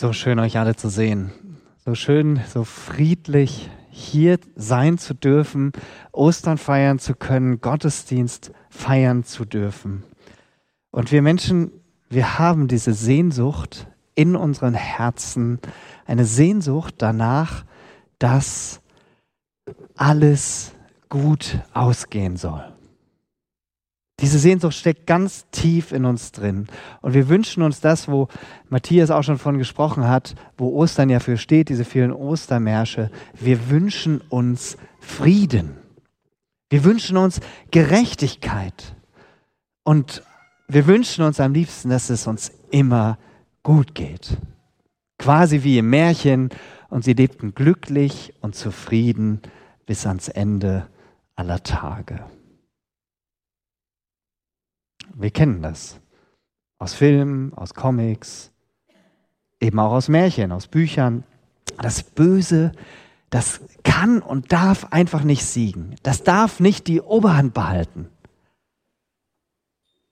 So schön, euch alle zu sehen. So schön, so friedlich hier sein zu dürfen, Ostern feiern zu können, Gottesdienst feiern zu dürfen. Und wir Menschen, wir haben diese Sehnsucht in unseren Herzen, eine Sehnsucht danach, dass alles gut ausgehen soll. Diese Sehnsucht steckt ganz tief in uns drin. Und wir wünschen uns das, wo Matthias auch schon von gesprochen hat, wo Ostern ja für steht, diese vielen Ostermärsche. Wir wünschen uns Frieden. Wir wünschen uns Gerechtigkeit. Und wir wünschen uns am liebsten, dass es uns immer gut geht. Quasi wie im Märchen. Und sie lebten glücklich und zufrieden bis ans Ende aller Tage. Wir kennen das. Aus Filmen, aus Comics, eben auch aus Märchen, aus Büchern. Das Böse, das kann und darf einfach nicht siegen. Das darf nicht die Oberhand behalten.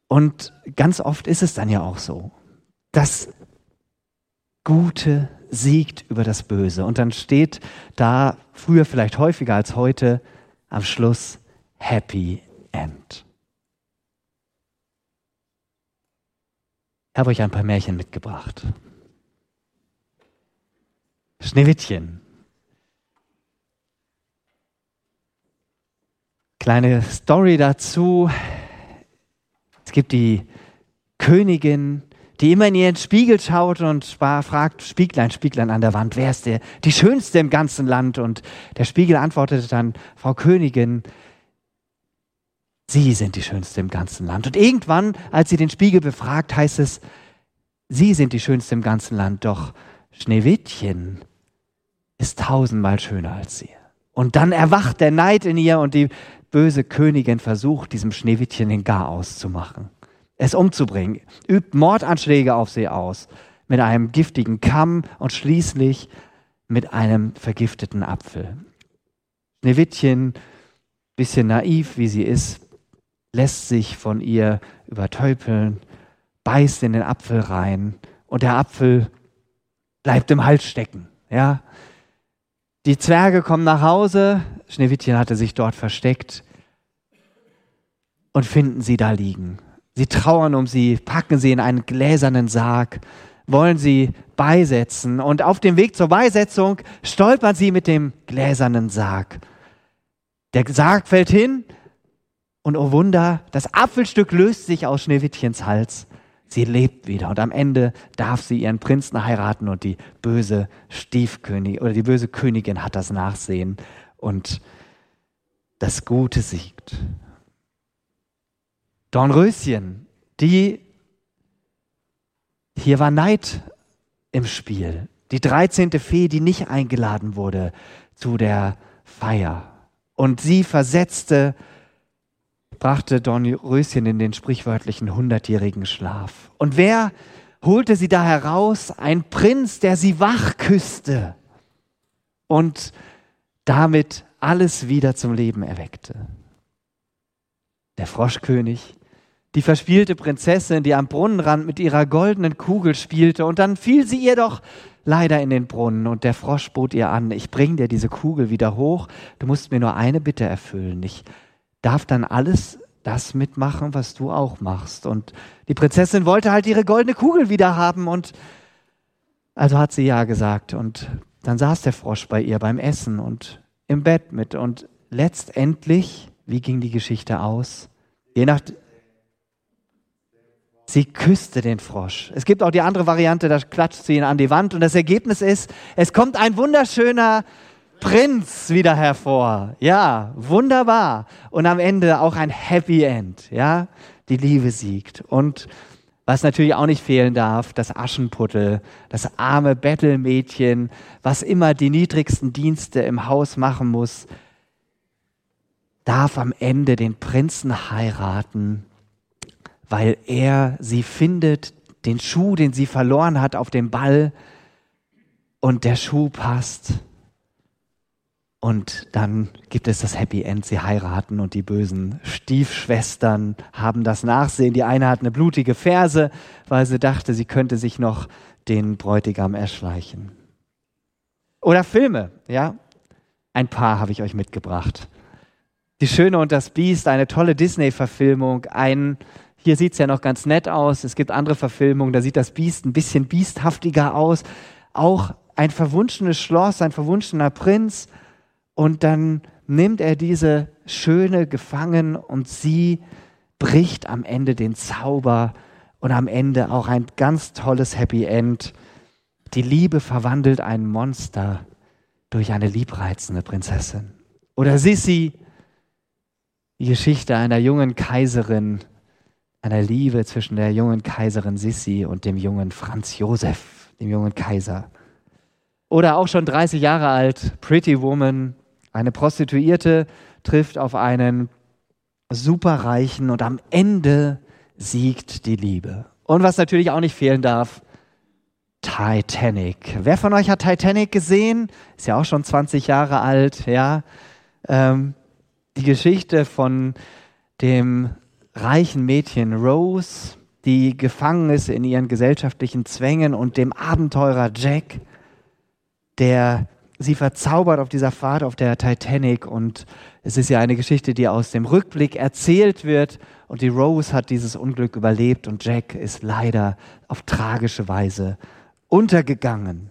Und ganz oft ist es dann ja auch so. Das Gute siegt über das Böse. Und dann steht da, früher vielleicht häufiger als heute, am Schluss Happy End. Ich habe euch ein paar Märchen mitgebracht. Schneewittchen. Kleine Story dazu. Es gibt die Königin, die immer in ihren Spiegel schaut und fragt, Spieglein, Spieglein an der Wand, wer ist der, die Schönste im ganzen Land? Und der Spiegel antwortete dann, Frau Königin, Sie sind die Schönste im ganzen Land. Und irgendwann, als sie den Spiegel befragt, heißt es, Sie sind die Schönste im ganzen Land, doch Schneewittchen ist tausendmal schöner als Sie. Und dann erwacht der Neid in ihr und die böse Königin versucht, diesem Schneewittchen den Garaus zu machen, es umzubringen, übt Mordanschläge auf sie aus mit einem giftigen Kamm und schließlich mit einem vergifteten Apfel. Schneewittchen, bisschen naiv wie sie ist, lässt sich von ihr übertäupeln, beißt in den Apfel rein und der Apfel bleibt im Hals stecken. Ja? Die Zwerge kommen nach Hause, Schneewittchen hatte sich dort versteckt und finden sie da liegen. Sie trauern um sie, packen sie in einen gläsernen Sarg, wollen sie beisetzen und auf dem Weg zur Beisetzung stolpern sie mit dem gläsernen Sarg. Der Sarg fällt hin, und oh Wunder, das Apfelstück löst sich aus Schneewittchens Hals. Sie lebt wieder und am Ende darf sie ihren Prinzen heiraten und die böse Stiefkönigin oder die böse Königin hat das Nachsehen und das Gute siegt. Dornröschen, die hier war Neid im Spiel. Die 13. Fee, die nicht eingeladen wurde zu der Feier. Und sie versetzte brachte Dornröschen in den sprichwörtlichen hundertjährigen Schlaf. Und wer holte sie da heraus? Ein Prinz, der sie wach küsste und damit alles wieder zum Leben erweckte. Der Froschkönig, die verspielte Prinzessin, die am Brunnenrand mit ihrer goldenen Kugel spielte, und dann fiel sie ihr doch leider in den Brunnen, und der Frosch bot ihr an, ich bring dir diese Kugel wieder hoch, du musst mir nur eine Bitte erfüllen, ich darf dann alles das mitmachen, was du auch machst. Und die Prinzessin wollte halt ihre goldene Kugel wieder haben und also hat sie ja gesagt. Und dann saß der Frosch bei ihr beim Essen und im Bett mit. Und letztendlich, wie ging die Geschichte aus? Je nach, Sie küsste den Frosch. Es gibt auch die andere Variante, da klatscht sie ihn an die Wand und das Ergebnis ist, es kommt ein wunderschöner Prinz wieder hervor. Ja, wunderbar. Und am Ende auch ein Happy End. Ja, die Liebe siegt. Und was natürlich auch nicht fehlen darf, das Aschenputtel, das arme Bettelmädchen, was immer die niedrigsten Dienste im Haus machen muss, darf am Ende den Prinzen heiraten, weil er sie findet, den Schuh, den sie verloren hat auf dem Ball, und der Schuh passt und dann gibt es das Happy End, sie heiraten und die bösen Stiefschwestern haben das Nachsehen. Die eine hat eine blutige Ferse, weil sie dachte, sie könnte sich noch den Bräutigam erschleichen. Oder Filme, ja. Ein paar habe ich euch mitgebracht. Die Schöne und das Biest, eine tolle Disney-Verfilmung. Ein, hier sieht es ja noch ganz nett aus. Es gibt andere Verfilmungen, da sieht das Biest ein bisschen biesthaftiger aus. Auch ein verwunschenes Schloss, ein verwunschener Prinz. Und dann nimmt er diese Schöne gefangen und sie bricht am Ende den Zauber und am Ende auch ein ganz tolles Happy End. Die Liebe verwandelt ein Monster durch eine liebreizende Prinzessin. Oder Sissi, die Geschichte einer jungen Kaiserin, einer Liebe zwischen der jungen Kaiserin Sissi und dem jungen Franz Josef, dem jungen Kaiser. Oder auch schon 30 Jahre alt, Pretty Woman, eine Prostituierte trifft auf einen superreichen und am Ende siegt die Liebe. Und was natürlich auch nicht fehlen darf, Titanic. Wer von euch hat Titanic gesehen? Ist ja auch schon 20 Jahre alt, ja. Ähm, die Geschichte von dem reichen Mädchen Rose, die gefangen ist in ihren gesellschaftlichen Zwängen und dem Abenteurer Jack, der sie verzaubert auf dieser Fahrt auf der Titanic. Und es ist ja eine Geschichte, die aus dem Rückblick erzählt wird. Und die Rose hat dieses Unglück überlebt und Jack ist leider auf tragische Weise untergegangen.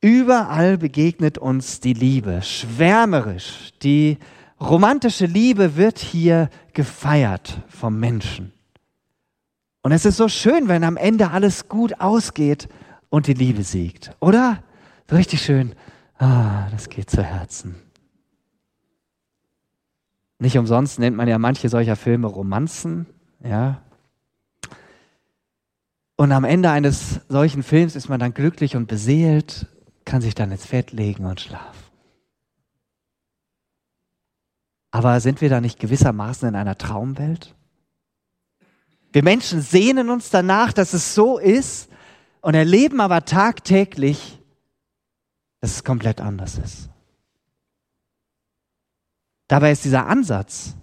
Überall begegnet uns die Liebe, schwärmerisch. Die romantische Liebe wird hier gefeiert vom Menschen. Und es ist so schön, wenn am Ende alles gut ausgeht und die Liebe siegt, oder? Richtig schön. Ah, das geht zu Herzen. Nicht umsonst nennt man ja manche solcher Filme Romanzen, ja. Und am Ende eines solchen Films ist man dann glücklich und beseelt kann sich dann ins Fett legen und schlafen. Aber sind wir da nicht gewissermaßen in einer Traumwelt? Wir Menschen sehnen uns danach, dass es so ist und erleben aber tagtäglich, dass es komplett anders ist. Dabei ist dieser Ansatz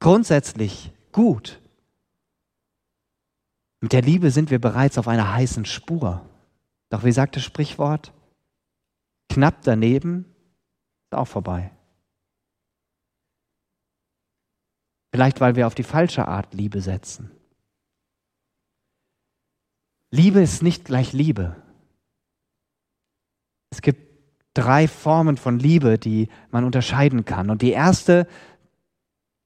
grundsätzlich gut. Mit der Liebe sind wir bereits auf einer heißen Spur. Doch wie sagt das Sprichwort? Knapp daneben ist auch vorbei. Vielleicht, weil wir auf die falsche Art Liebe setzen. Liebe ist nicht gleich Liebe. Es gibt drei Formen von Liebe, die man unterscheiden kann. Und die erste,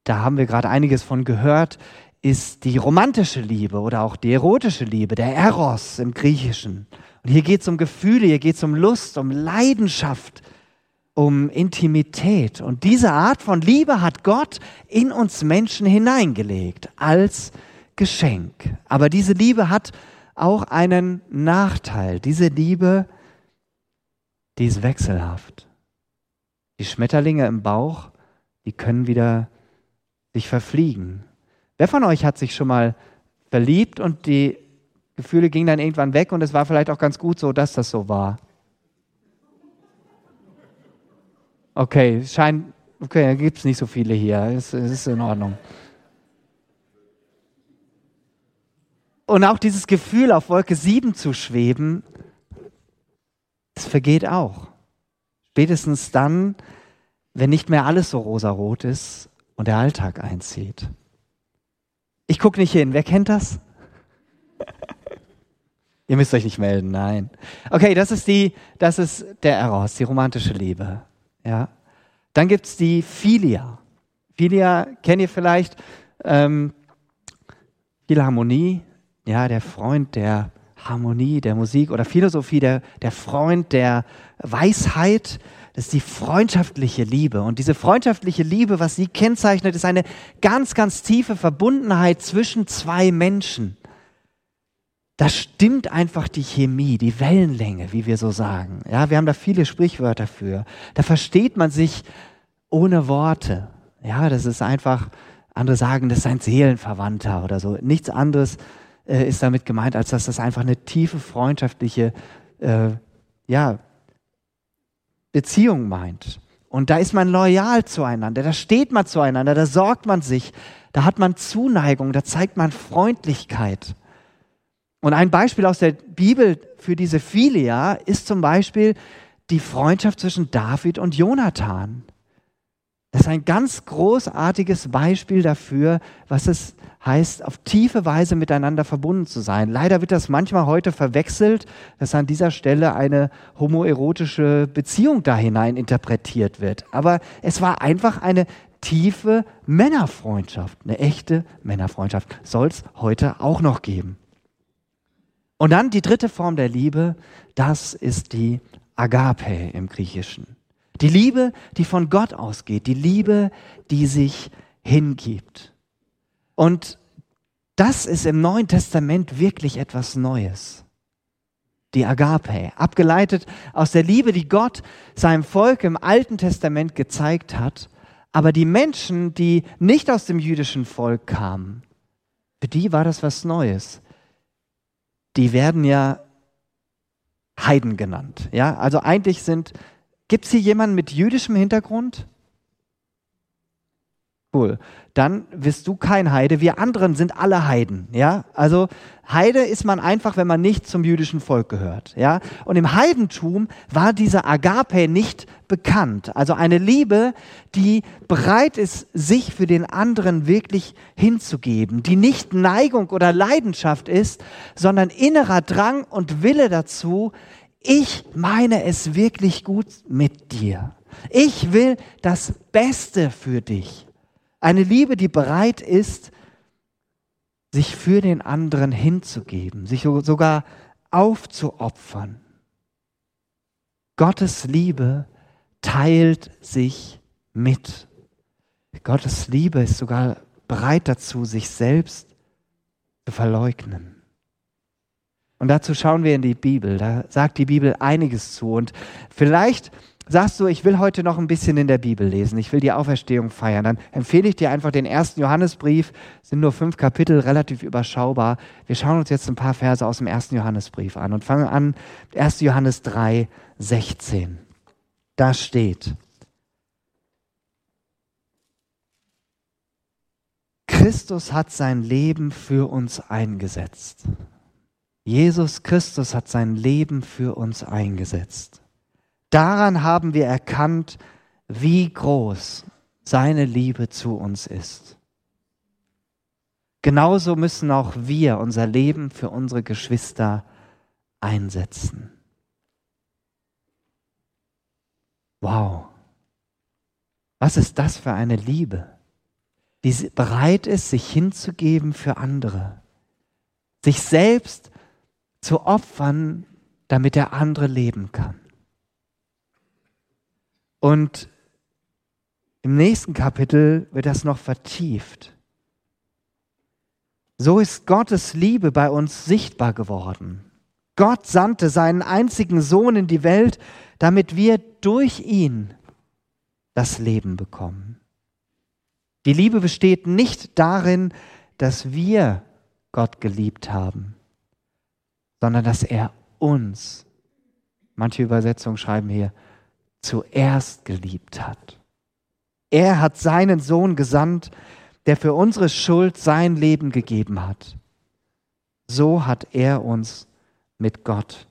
da haben wir gerade einiges von gehört, ist die romantische Liebe oder auch die erotische Liebe, der Eros im Griechischen. Und hier geht es um Gefühle, hier geht es um Lust, um Leidenschaft, um Intimität. Und diese Art von Liebe hat Gott in uns Menschen hineingelegt als Geschenk. Aber diese Liebe hat auch einen Nachteil. Diese Liebe, die ist wechselhaft. Die Schmetterlinge im Bauch, die können wieder sich verfliegen. Wer von euch hat sich schon mal verliebt und die Gefühle gingen dann irgendwann weg und es war vielleicht auch ganz gut so, dass das so war. Okay, scheint, okay, da gibt es nicht so viele hier. Es, es ist in Ordnung. Und auch dieses Gefühl, auf Wolke 7 zu schweben, vergeht auch. Spätestens dann, wenn nicht mehr alles so rosarot ist und der Alltag einzieht. Ich gucke nicht hin. Wer kennt das? Ihr müsst euch nicht melden, nein. Okay, das ist die, das ist der Eros, die romantische Liebe. Ja. Dann gibt's die Philia. Philia kennt ihr vielleicht. Ähm, Philharmonie, ja, der Freund der Harmonie, der Musik oder Philosophie, der, der Freund der Weisheit. Das ist die freundschaftliche Liebe. Und diese freundschaftliche Liebe, was sie kennzeichnet, ist eine ganz, ganz tiefe Verbundenheit zwischen zwei Menschen da stimmt einfach die Chemie, die Wellenlänge, wie wir so sagen. Ja, wir haben da viele Sprichwörter für. Da versteht man sich ohne Worte. Ja, das ist einfach, andere sagen, das ist ein Seelenverwandter oder so. Nichts anderes äh, ist damit gemeint, als dass das einfach eine tiefe freundschaftliche, äh, ja, Beziehung meint. Und da ist man loyal zueinander, da steht man zueinander, da sorgt man sich, da hat man Zuneigung, da zeigt man Freundlichkeit. Und ein Beispiel aus der Bibel für diese Philia ist zum Beispiel die Freundschaft zwischen David und Jonathan. Das ist ein ganz großartiges Beispiel dafür, was es heißt, auf tiefe Weise miteinander verbunden zu sein. Leider wird das manchmal heute verwechselt, dass an dieser Stelle eine homoerotische Beziehung da hinein interpretiert wird. Aber es war einfach eine tiefe Männerfreundschaft, eine echte Männerfreundschaft. Soll es heute auch noch geben. Und dann die dritte Form der Liebe, das ist die Agape im Griechischen. Die Liebe, die von Gott ausgeht, die Liebe, die sich hingibt. Und das ist im Neuen Testament wirklich etwas Neues. Die Agape, abgeleitet aus der Liebe, die Gott seinem Volk im Alten Testament gezeigt hat, aber die Menschen, die nicht aus dem jüdischen Volk kamen, für die war das was Neues. Die werden ja Heiden genannt. Ja, also eigentlich sind Gibt es hier jemanden mit jüdischem Hintergrund? Cool. Dann bist du kein Heide. Wir anderen sind alle Heiden. Ja, also Heide ist man einfach, wenn man nicht zum jüdischen Volk gehört. Ja, und im Heidentum war dieser Agape nicht bekannt. Also eine Liebe, die bereit ist, sich für den anderen wirklich hinzugeben, die nicht Neigung oder Leidenschaft ist, sondern innerer Drang und Wille dazu, ich meine es wirklich gut mit dir. Ich will das Beste für dich. Eine Liebe, die bereit ist, sich für den anderen hinzugeben, sich sogar aufzuopfern. Gottes Liebe teilt sich mit. Gottes Liebe ist sogar bereit dazu, sich selbst zu verleugnen. Und dazu schauen wir in die Bibel. Da sagt die Bibel einiges zu. Und vielleicht sagst du, ich will heute noch ein bisschen in der Bibel lesen. Ich will die Auferstehung feiern. Dann empfehle ich dir einfach den ersten Johannesbrief. Es sind nur fünf Kapitel, relativ überschaubar. Wir schauen uns jetzt ein paar Verse aus dem ersten Johannesbrief an und fangen an. 1. Johannes 3, 16. Da steht. Christus hat sein Leben für uns eingesetzt. Jesus Christus hat sein Leben für uns eingesetzt. Daran haben wir erkannt, wie groß seine Liebe zu uns ist. Genauso müssen auch wir unser Leben für unsere Geschwister einsetzen. Wow. Was ist das für eine Liebe, die bereit ist, sich hinzugeben für andere, sich selbst zu opfern, damit der andere leben kann. Und im nächsten Kapitel wird das noch vertieft. So ist Gottes Liebe bei uns sichtbar geworden. Gott sandte seinen einzigen Sohn in die Welt, damit wir durch ihn das Leben bekommen. Die Liebe besteht nicht darin, dass wir Gott geliebt haben, sondern dass er uns, manche Übersetzungen schreiben hier, zuerst geliebt hat. Er hat seinen Sohn gesandt, der für unsere Schuld sein Leben gegeben hat. So hat er uns mit Gott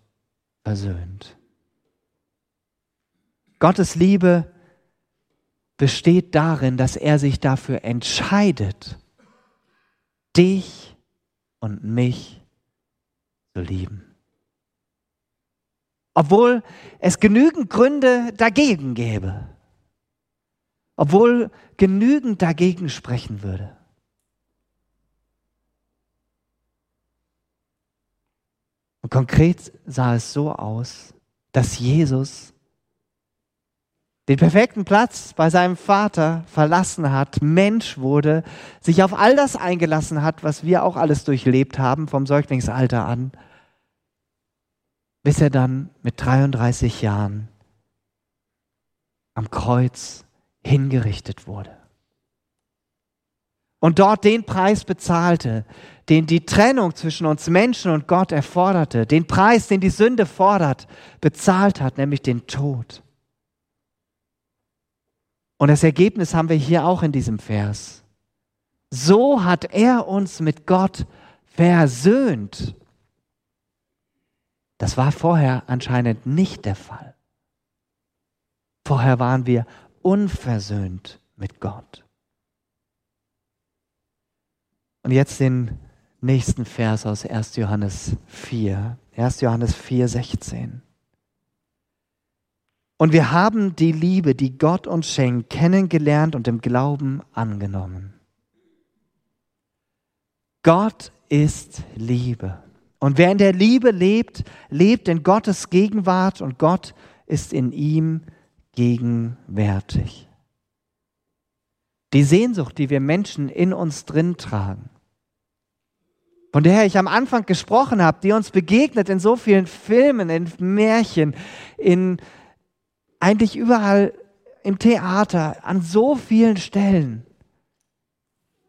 versöhnt. Gottes Liebe besteht darin, dass er sich dafür entscheidet, dich und mich lieben. Obwohl es genügend Gründe dagegen gäbe. Obwohl genügend dagegen sprechen würde. Und konkret sah es so aus, dass Jesus den perfekten Platz bei seinem Vater verlassen hat, Mensch wurde, sich auf all das eingelassen hat, was wir auch alles durchlebt haben, vom Säuglingsalter an, bis er dann mit 33 Jahren am Kreuz hingerichtet wurde. Und dort den Preis bezahlte, den die Trennung zwischen uns Menschen und Gott erforderte, den Preis, den die Sünde fordert, bezahlt hat, nämlich den Tod. Und das Ergebnis haben wir hier auch in diesem Vers. So hat er uns mit Gott versöhnt. Das war vorher anscheinend nicht der Fall. Vorher waren wir unversöhnt mit Gott. Und jetzt den nächsten Vers aus 1. Johannes 4. 1. Johannes 4, 16. Und wir haben die Liebe, die Gott uns schenkt, kennengelernt und im Glauben angenommen. Gott ist Liebe. Und wer in der Liebe lebt, lebt in Gottes Gegenwart und Gott ist in ihm gegenwärtig. Die Sehnsucht, die wir Menschen in uns drin tragen, von der ich am Anfang gesprochen habe, die uns begegnet in so vielen Filmen, in Märchen, in eigentlich überall im Theater, an so vielen Stellen.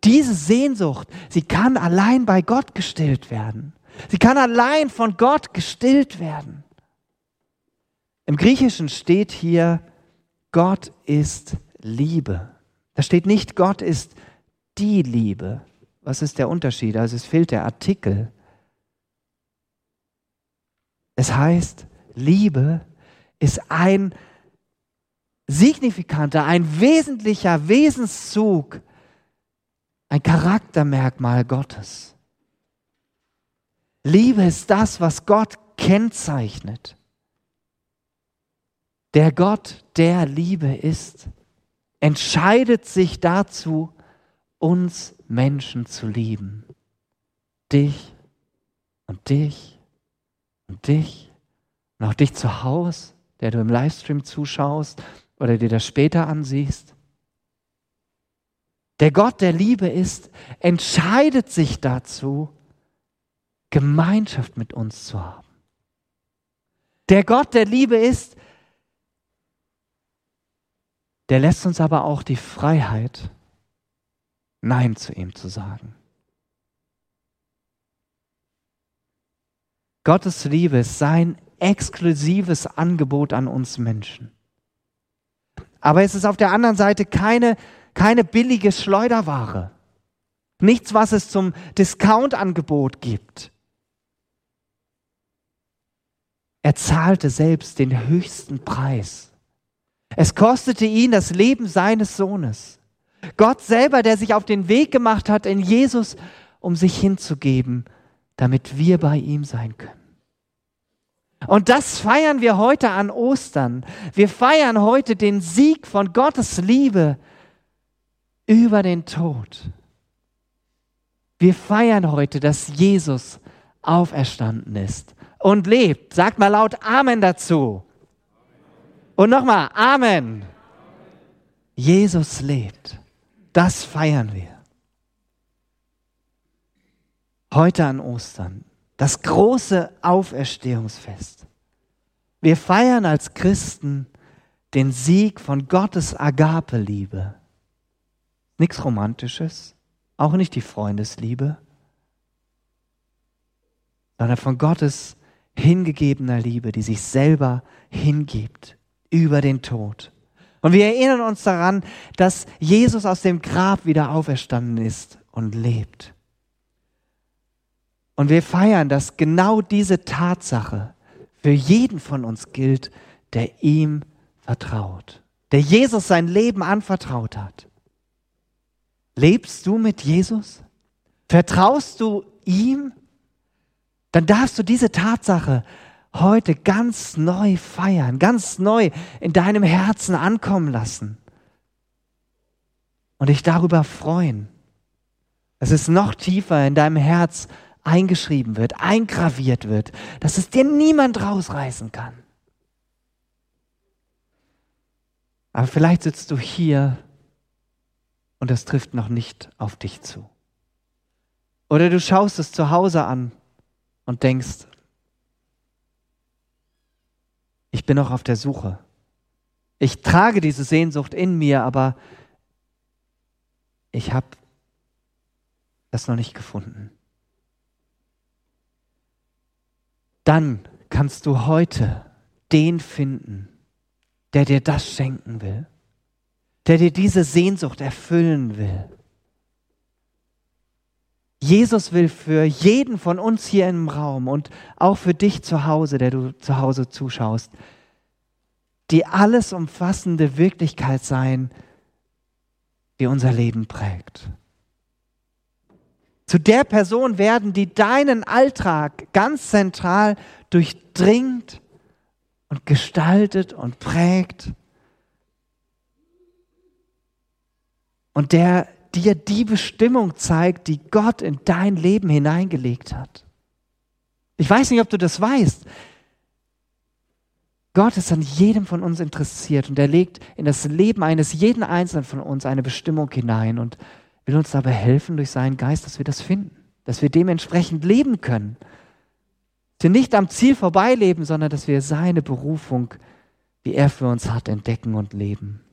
Diese Sehnsucht, sie kann allein bei Gott gestillt werden. Sie kann allein von Gott gestillt werden. Im Griechischen steht hier, Gott ist Liebe. Da steht nicht, Gott ist die Liebe. Was ist der Unterschied? Also es fehlt der Artikel. Es heißt, Liebe ist ein signifikanter, ein wesentlicher Wesenszug, ein Charaktermerkmal Gottes. Liebe ist das, was Gott kennzeichnet. Der Gott, der Liebe ist, entscheidet sich dazu, uns Menschen zu lieben. Dich und dich und dich und auch dich zu Hause, der du im Livestream zuschaust oder dir das später ansiehst. Der Gott der Liebe ist, entscheidet sich dazu, Gemeinschaft mit uns zu haben. Der Gott der Liebe ist, der lässt uns aber auch die Freiheit, Nein zu ihm zu sagen. Gottes Liebe ist sein exklusives Angebot an uns Menschen. Aber es ist auf der anderen Seite keine, keine billige Schleuderware. Nichts, was es zum Discount-Angebot gibt. Er zahlte selbst den höchsten Preis. Es kostete ihn das Leben seines Sohnes. Gott selber, der sich auf den Weg gemacht hat in Jesus, um sich hinzugeben, damit wir bei ihm sein können. Und das feiern wir heute an Ostern. Wir feiern heute den Sieg von Gottes Liebe über den Tod. Wir feiern heute, dass Jesus auferstanden ist und lebt. Sagt mal laut Amen dazu. Und nochmal Amen. Jesus lebt. Das feiern wir. Heute an Ostern das große Auferstehungsfest. Wir feiern als Christen den Sieg von Gottes Agape-Liebe. Nichts Romantisches, auch nicht die Freundesliebe, sondern von Gottes hingegebener Liebe, die sich selber hingibt über den Tod. Und wir erinnern uns daran, dass Jesus aus dem Grab wieder auferstanden ist und lebt. Und wir feiern, dass genau diese Tatsache für jeden von uns gilt, der ihm vertraut, der Jesus sein Leben anvertraut hat. Lebst du mit Jesus? Vertraust du ihm? Dann darfst du diese Tatsache heute ganz neu feiern, ganz neu in deinem Herzen ankommen lassen und dich darüber freuen, es noch tiefer in deinem Herz eingeschrieben wird, eingraviert wird, dass es dir niemand rausreißen kann. Aber vielleicht sitzt du hier und das trifft noch nicht auf dich zu. Oder du schaust es zu Hause an und denkst, ich bin noch auf der Suche. Ich trage diese Sehnsucht in mir, aber ich habe das noch nicht gefunden. Dann kannst du heute den finden, der dir das schenken will, der dir diese Sehnsucht erfüllen will. Jesus will für jeden von uns hier im Raum und auch für dich zu Hause, der du zu Hause zuschaust, die alles umfassende Wirklichkeit sein, die unser Leben prägt. Zu der Person werden, die deinen Alltag ganz zentral durchdringt und gestaltet und prägt und der dir die Bestimmung zeigt, die Gott in dein Leben hineingelegt hat. Ich weiß nicht, ob du das weißt. Gott ist an jedem von uns interessiert und er legt in das Leben eines jeden Einzelnen von uns eine Bestimmung hinein und will uns dabei helfen durch seinen Geist, dass wir das finden, dass wir dementsprechend leben können. Dass wir nicht am Ziel vorbeileben, sondern dass wir seine Berufung, die er für uns hat, entdecken und leben.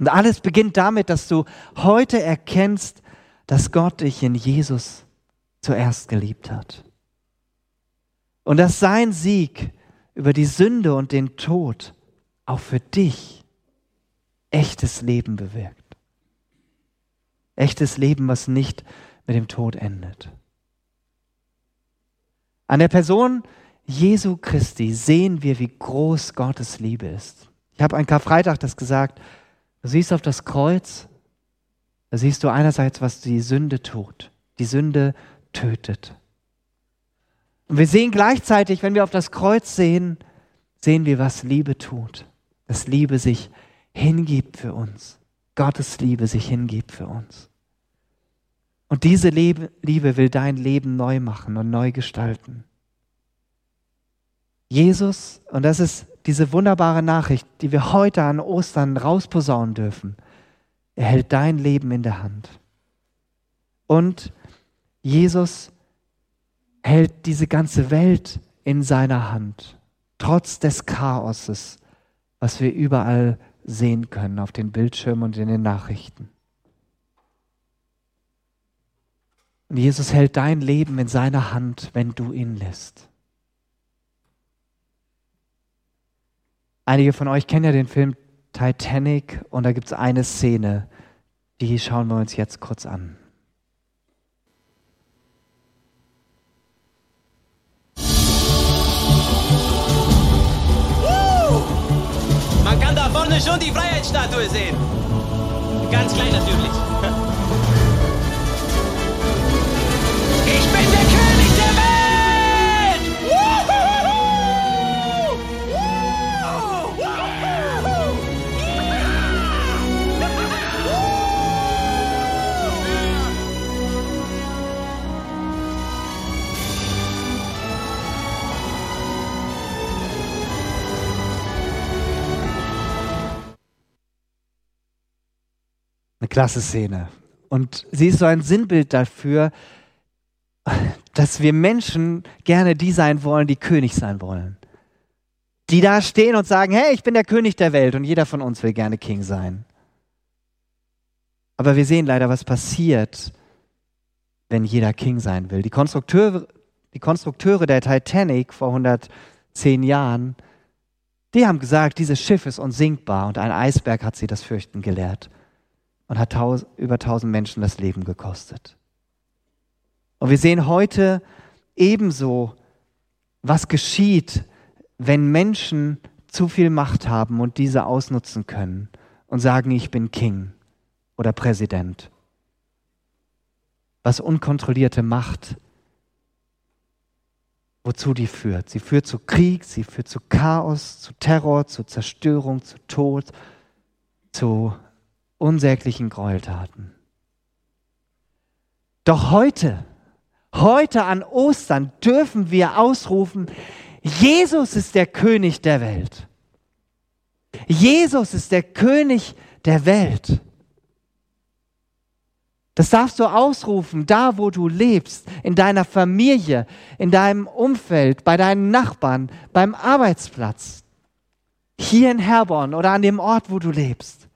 Und alles beginnt damit, dass du heute erkennst, dass Gott dich in Jesus zuerst geliebt hat. Und dass sein Sieg über die Sünde und den Tod auch für dich echtes Leben bewirkt. Echtes Leben, was nicht mit dem Tod endet. An der Person Jesu Christi sehen wir, wie groß Gottes Liebe ist. Ich habe an Karfreitag das gesagt. Du siehst auf das Kreuz, da siehst du einerseits, was die Sünde tut. Die Sünde tötet. Und wir sehen gleichzeitig, wenn wir auf das Kreuz sehen, sehen wir, was Liebe tut. Dass Liebe sich hingibt für uns. Gottes Liebe sich hingibt für uns. Und diese Liebe, will dein Leben neu machen und neu gestalten. Jesus, und das ist diese wunderbare Nachricht, die wir heute an Ostern rausposaunen dürfen, er hält dein Leben in der Hand. Und Jesus hält diese ganze Welt in seiner Hand, trotz des Chaoses, was wir überall sehen können auf den Bildschirmen und in den Nachrichten. Und Jesus hält dein Leben in seiner Hand, wenn du ihn lässt. Einige von euch kennen ja den Film Titanic und da gibt es eine Szene, die schauen wir uns jetzt kurz an. Schon die Freiheitsstatue sehen. Ganz klein natürlich. Eine klasse Szene. Und sie ist so ein Sinnbild dafür, dass wir Menschen gerne die sein wollen, die König sein wollen. Die da stehen und sagen, hey, ich bin der König der Welt und jeder von uns will gerne King sein. Aber wir sehen leider, was passiert, wenn jeder King sein will. Die Konstrukteure, die Konstrukteure der Titanic vor 110 Jahren, die haben gesagt, dieses Schiff ist unsinkbar und ein Eisberg hat sie das Fürchten gelehrt und hat taus über tausend Menschen das Leben gekostet. Und wir sehen heute ebenso, was geschieht, wenn Menschen zu viel Macht haben und diese ausnutzen können und sagen, ich bin King oder Präsident. Was unkontrollierte Macht, wozu die führt. Sie führt zu Krieg, sie führt zu Chaos, zu Terror, zu Zerstörung, zu Tod, zu unsäglichen Gräueltaten. Doch heute, heute an Ostern dürfen wir ausrufen, Jesus ist der König der Welt. Jesus ist der König der Welt. Das darfst du ausrufen, da wo du lebst, in deiner Familie, in deinem Umfeld, bei deinen Nachbarn, beim Arbeitsplatz, hier in Herborn oder an dem Ort, wo du lebst.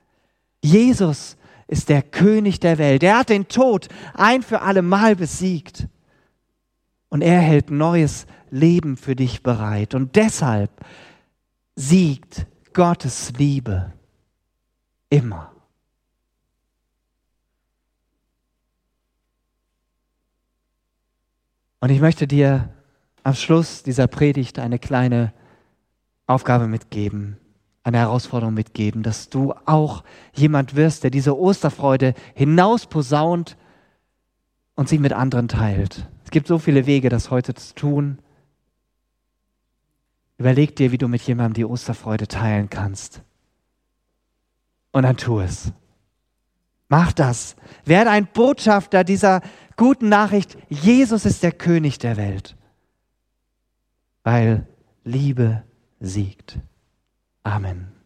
Jesus ist der König der Welt. Er hat den Tod ein für alle Mal besiegt. Und er hält neues Leben für dich bereit. Und deshalb siegt Gottes Liebe immer. Und ich möchte dir am Schluss dieser Predigt eine kleine Aufgabe mitgeben, eine Herausforderung mitgeben, dass du auch jemand wirst, der diese Osterfreude hinausposaunt und sie mit anderen teilt. Es gibt so viele Wege, das heute zu tun. Überleg dir, wie du mit jemandem die Osterfreude teilen kannst. Und dann tu es. Mach das. Werde ein Botschafter dieser guten Nachricht. Jesus ist der König der Welt. Weil Liebe siegt. Amen.